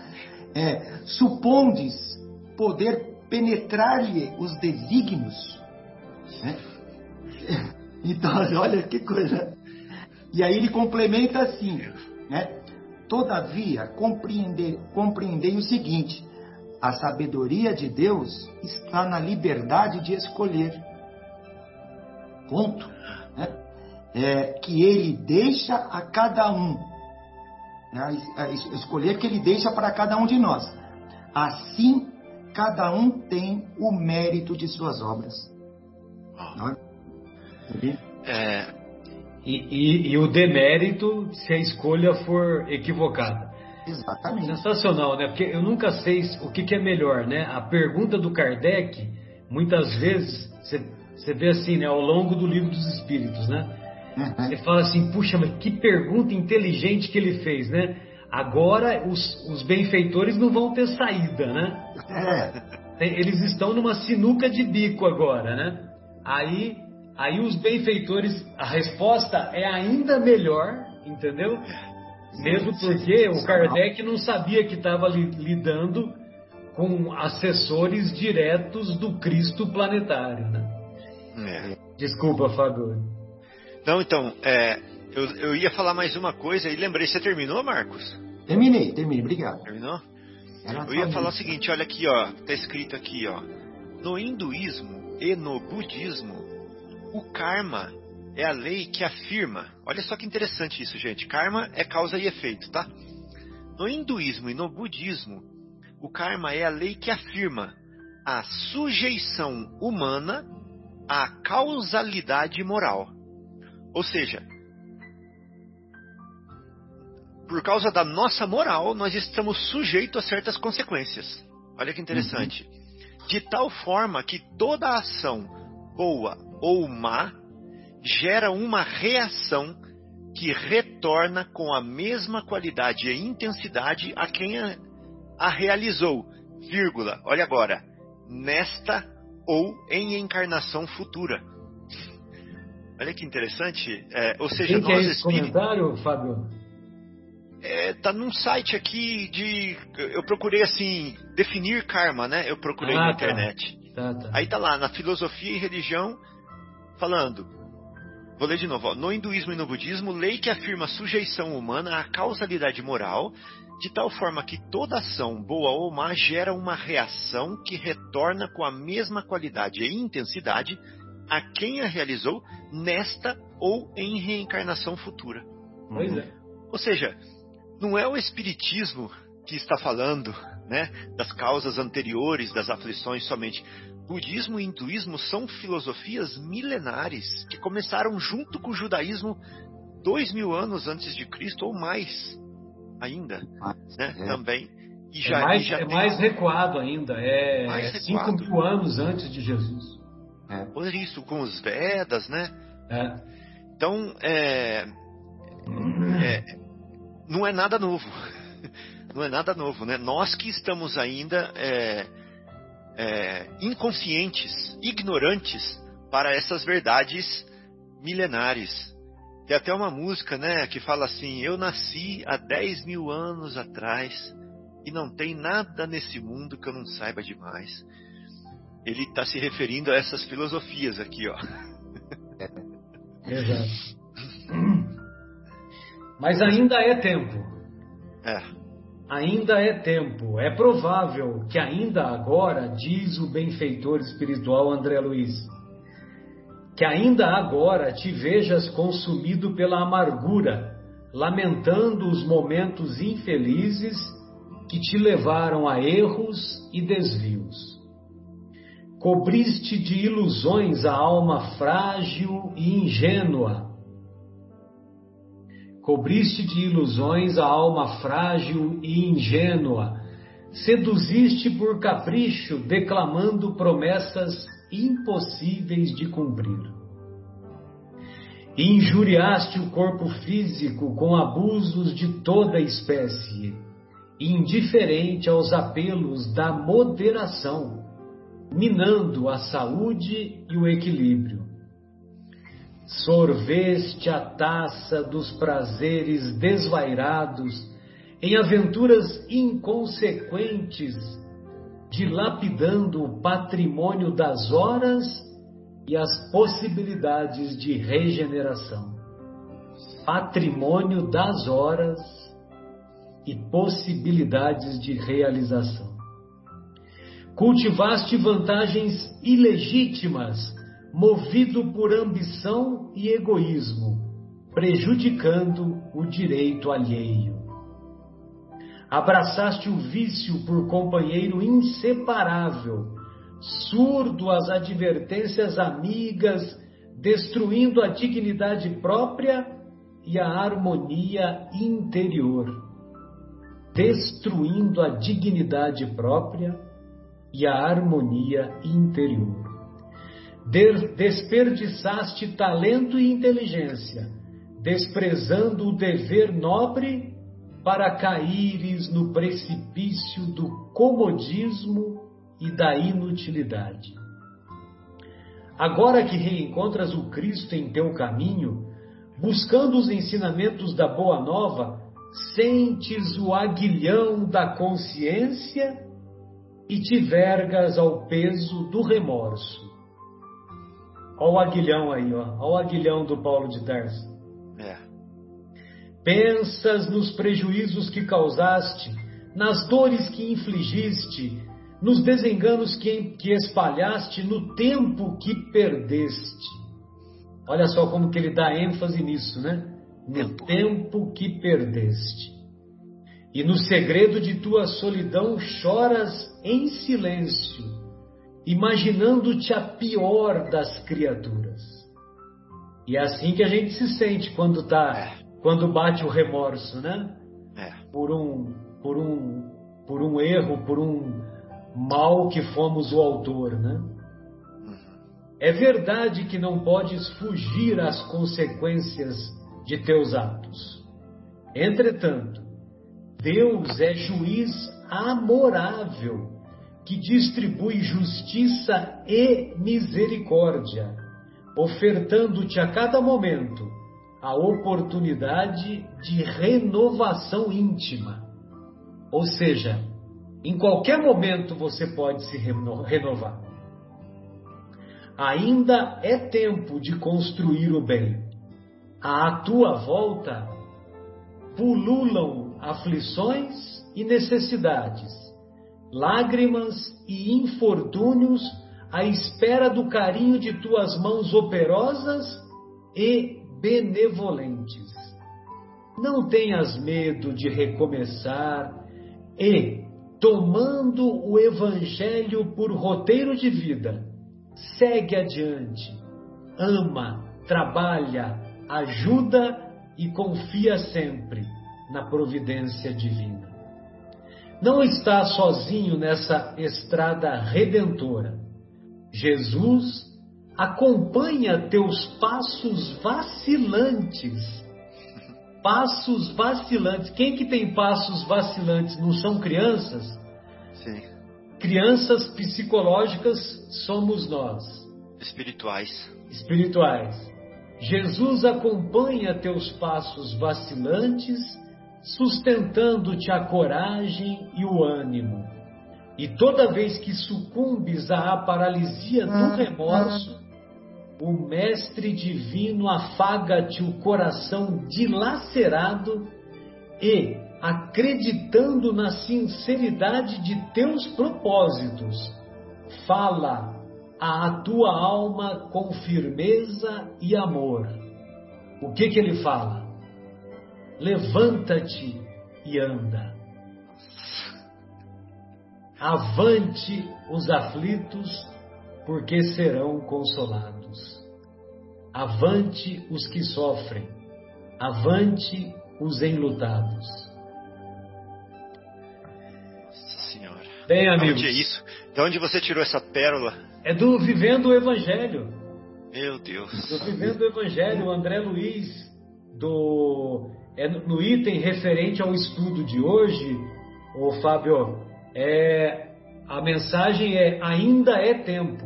[SPEAKER 3] É, supondes poder penetrar-lhe os desígnios? Né? Então, olha que coisa. E aí ele complementa assim, né? Todavia, compreender, compreendei o seguinte: a sabedoria de Deus está na liberdade de escolher. conto, né? é, que ele deixa a cada um, né? escolher que ele deixa para cada um de nós. Assim, cada um tem o mérito de suas obras.
[SPEAKER 2] É, e, e, e, o demérito se a escolha for equivocada.
[SPEAKER 3] Exatamente.
[SPEAKER 2] Sensacional, né? Porque eu nunca sei o que, que é melhor, né? A pergunta do Kardec, muitas vezes, você vê assim, né? Ao longo do livro dos Espíritos, né? Uhum. Você fala assim, puxa, mas que pergunta inteligente que ele fez, né? Agora os, os benfeitores não vão ter saída, né? É. Eles estão numa sinuca de bico agora, né? Aí, aí os benfeitores, a resposta é ainda melhor, entendeu? Mesmo porque o Kardec não sabia que estava lidando com assessores diretos do Cristo planetário, né? É. Desculpa, Fábio.
[SPEAKER 6] Não, então, é, eu, eu ia falar mais uma coisa e lembrei, você terminou, Marcos?
[SPEAKER 3] Terminei, terminei, obrigado.
[SPEAKER 6] Terminou? eu ia falar o seguinte, olha aqui, ó, tá escrito aqui, ó. No hinduísmo e no budismo, o karma é a lei que afirma. Olha só que interessante isso, gente. Karma é causa e efeito, tá? No hinduísmo e no budismo, o karma é a lei que afirma a sujeição humana à causalidade moral. Ou seja, por causa da nossa moral, nós estamos sujeitos a certas consequências. Olha que interessante. Uhum. De tal forma que toda ação, boa ou má, gera uma reação que retorna com a mesma qualidade e intensidade a quem a, a realizou, vírgula, olha agora, nesta ou em encarnação futura. Olha que interessante. É, ou seja,
[SPEAKER 2] Quem nós é esse comentário, Fábio?
[SPEAKER 6] É, tá num site aqui de. Eu procurei assim, definir karma, né? Eu procurei ah, na tá. internet. Tá, tá. Aí tá lá, na filosofia e religião, falando. Vou ler de novo. Ó. No hinduísmo e no budismo, lei que afirma sujeição humana à causalidade moral, de tal forma que toda ação, boa ou má, gera uma reação que retorna com a mesma qualidade e intensidade a quem a realizou nesta ou em reencarnação futura.
[SPEAKER 2] Pois é.
[SPEAKER 6] Ou seja, não é o espiritismo que está falando, né, das causas anteriores das aflições somente. Budismo e hinduísmo são filosofias milenares que começaram junto com o judaísmo dois mil anos antes de Cristo ou mais ainda, né, é. também.
[SPEAKER 2] E já, é mais, já é mais recuado ainda, é, mais é cinco mil anos antes de Jesus.
[SPEAKER 6] É. Por isso, com os Vedas, né?
[SPEAKER 2] É.
[SPEAKER 6] Então, é, é, não é nada novo. Não é nada novo, né? Nós que estamos ainda é, é, inconscientes, ignorantes para essas verdades milenares. Tem até uma música, né, que fala assim: Eu nasci há 10 mil anos atrás e não tem nada nesse mundo que eu não saiba demais. Ele está se referindo a essas filosofias aqui, ó.
[SPEAKER 2] Exato. Mas ainda é tempo.
[SPEAKER 6] É.
[SPEAKER 2] Ainda é tempo. É provável que ainda agora, diz o benfeitor espiritual André Luiz, que ainda agora te vejas consumido pela amargura, lamentando os momentos infelizes que te levaram a erros e desvios. Cobriste de ilusões a alma frágil e ingênua, Cobriste de ilusões a alma frágil e ingênua, seduziste por capricho, declamando promessas impossíveis de cumprir. Injuriaste o corpo físico com abusos de toda espécie, indiferente aos apelos da moderação, minando a saúde e o equilíbrio sorveste a taça dos prazeres desvairados em aventuras inconsequentes, dilapidando o patrimônio das horas e as possibilidades de regeneração. Patrimônio das horas e possibilidades de realização. Cultivaste vantagens ilegítimas movido por ambição e egoísmo, prejudicando o direito alheio. Abraçaste o vício por companheiro inseparável, surdo às advertências amigas, destruindo a dignidade própria e a harmonia interior. Destruindo a dignidade própria e a harmonia interior. Desperdiçaste talento e inteligência, desprezando o dever nobre para caíres no precipício do comodismo e da inutilidade. Agora que reencontras o Cristo em teu caminho, buscando os ensinamentos da Boa Nova, sentes o aguilhão da consciência e te vergas ao peso do remorso. Olha o aguilhão aí, ó. Olha o aguilhão do Paulo de Tarso. É. Pensas nos prejuízos que causaste, nas dores que infligiste, nos desenganos que, que espalhaste, no tempo que perdeste. Olha só como que ele dá ênfase nisso, né? No tempo que perdeste. E no segredo de tua solidão choras em silêncio, imaginando-te a pior das criaturas. E é assim que a gente se sente quando tá, é. quando bate o remorso, né? É. Por um, por um, por um erro, por um mal que fomos o autor, né? Uhum. É verdade que não podes fugir às consequências de teus atos. Entretanto, Deus é juiz amorável que distribui justiça e misericórdia, ofertando-te a cada momento a oportunidade de renovação íntima. Ou seja, em qualquer momento você pode se renovar. Ainda é tempo de construir o bem. À tua volta pululam aflições e necessidades, lágrimas e infortúnios à espera do carinho de tuas mãos operosas e benevolentes. Não tenhas medo de recomeçar e tomando o Evangelho por roteiro de vida, segue adiante, ama, trabalha, ajuda e confia sempre na providência divina. Não está sozinho nessa estrada redentora. Jesus acompanha teus passos vacilantes passos vacilantes. Quem que tem passos vacilantes? Não são crianças?
[SPEAKER 6] Sim.
[SPEAKER 2] Crianças psicológicas somos nós.
[SPEAKER 6] Espirituais.
[SPEAKER 2] Espirituais. Jesus acompanha teus passos vacilantes, sustentando-te a coragem e o ânimo. E toda vez que sucumbes à paralisia do ah, remorso, o Mestre Divino afaga-te o coração dilacerado e, acreditando na sinceridade de teus propósitos, fala à tua alma com firmeza e amor. O que que ele fala? Levanta-te e anda. Avante os aflitos, porque serão consolados. Avante os que sofrem, avante os enlutados.
[SPEAKER 6] Nossa Senhora.
[SPEAKER 2] Bem, amigos.
[SPEAKER 6] Onde é isso? De onde você tirou essa pérola?
[SPEAKER 2] É do Vivendo o Evangelho.
[SPEAKER 6] Meu Deus.
[SPEAKER 2] Do Vivendo o Evangelho, o André Luiz, do, é no item referente ao estudo de hoje, o Fábio, é, a mensagem é ainda é tempo.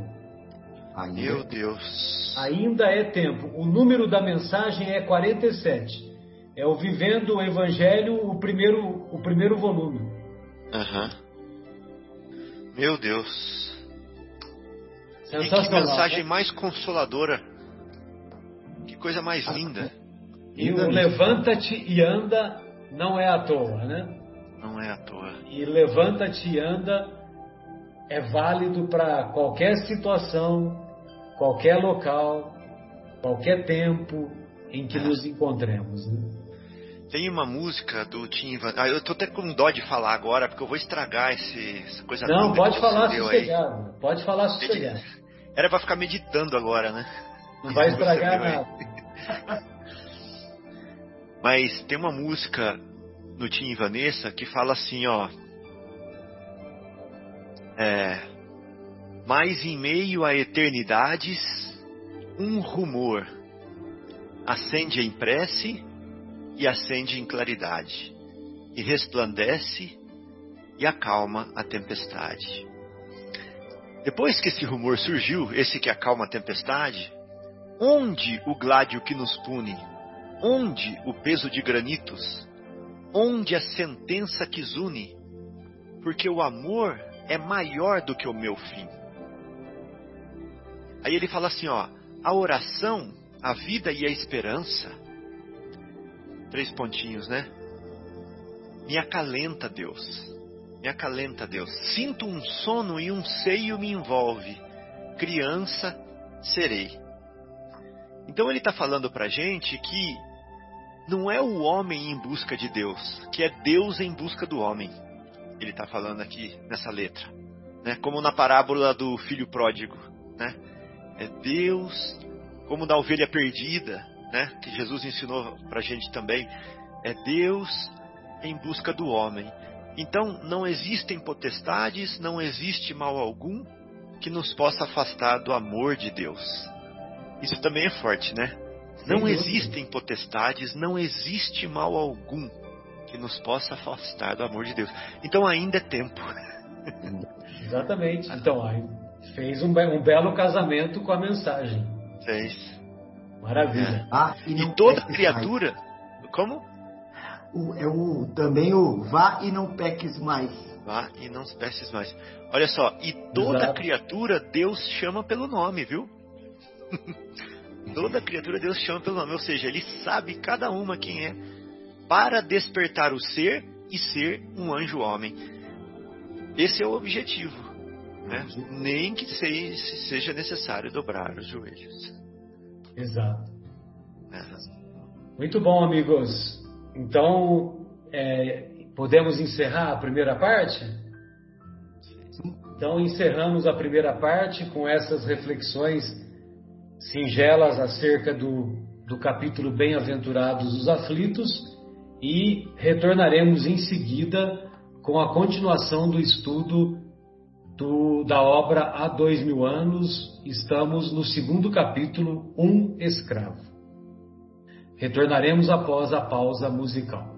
[SPEAKER 6] Ainda Meu Deus.
[SPEAKER 2] Ainda é tempo. O número da mensagem é 47. É o Vivendo o Evangelho, o primeiro, o primeiro volume.
[SPEAKER 6] Aham. Uhum. Meu Deus.
[SPEAKER 2] Sensacional.
[SPEAKER 6] E que mensagem né? mais consoladora. Que coisa mais linda.
[SPEAKER 2] E o levanta-te e anda não é à toa, né?
[SPEAKER 6] Não é à toa.
[SPEAKER 2] E levanta-te e anda é válido para qualquer situação, qualquer local, qualquer tempo em que nos encontremos. Né?
[SPEAKER 6] Tem uma música do Tim Van... Ah, eu tô até com dó de falar agora, porque eu vou estragar esse, essa coisa
[SPEAKER 2] Não, pode falar sossegado. Aí. Pode falar sossegado.
[SPEAKER 6] Era para ficar meditando agora, né?
[SPEAKER 2] Não vai estragar nada.
[SPEAKER 6] Mas tem uma música no Tim Vanessa que fala assim, ó. É, mas em meio a eternidades, um rumor acende em prece e acende em claridade, e resplandece e acalma a tempestade. Depois que esse rumor surgiu, esse que acalma a tempestade, onde o gládio que nos pune? Onde o peso de granitos? Onde a sentença que zune? Porque o amor é maior do que o meu fim. Aí ele fala assim, ó, a oração, a vida e a esperança Três pontinhos, né? Me acalenta, Deus. Me acalenta, Deus. Sinto um sono e um seio me envolve. Criança serei. Então ele está falando para gente que não é o homem em busca de Deus, que é Deus em busca do homem. Ele está falando aqui nessa letra, né? Como na parábola do filho pródigo, né? É Deus como da ovelha perdida, né, que Jesus ensinou para gente também, é Deus em busca do homem. Então, não existem potestades, não existe mal algum que nos possa afastar do amor de Deus. Isso também é forte, né? Não existem potestades, não existe mal algum que nos possa afastar do amor de Deus. Então ainda é tempo.
[SPEAKER 2] Exatamente. Então, fez um, um belo casamento com a mensagem.
[SPEAKER 6] Fez.
[SPEAKER 2] Maravilha.
[SPEAKER 6] É. Ah, e, e toda criatura. Mais. Como?
[SPEAKER 3] O, é o, também o vá e não peques mais.
[SPEAKER 6] Vá e não peques mais. Olha só, e toda Exato. criatura Deus chama pelo nome, viu? toda criatura Deus chama pelo nome, ou seja, Ele sabe cada uma quem é, para despertar o ser e ser um anjo homem. Esse é o objetivo. Né? Nem que seja necessário dobrar os joelhos.
[SPEAKER 2] Exato. Muito bom, amigos. Então, é, podemos encerrar a primeira parte? Então, encerramos a primeira parte com essas reflexões singelas acerca do, do capítulo Bem-aventurados os aflitos e retornaremos em seguida com a continuação do estudo do, da obra Há Dois Mil Anos, estamos no segundo capítulo, Um Escravo. Retornaremos após a pausa musical.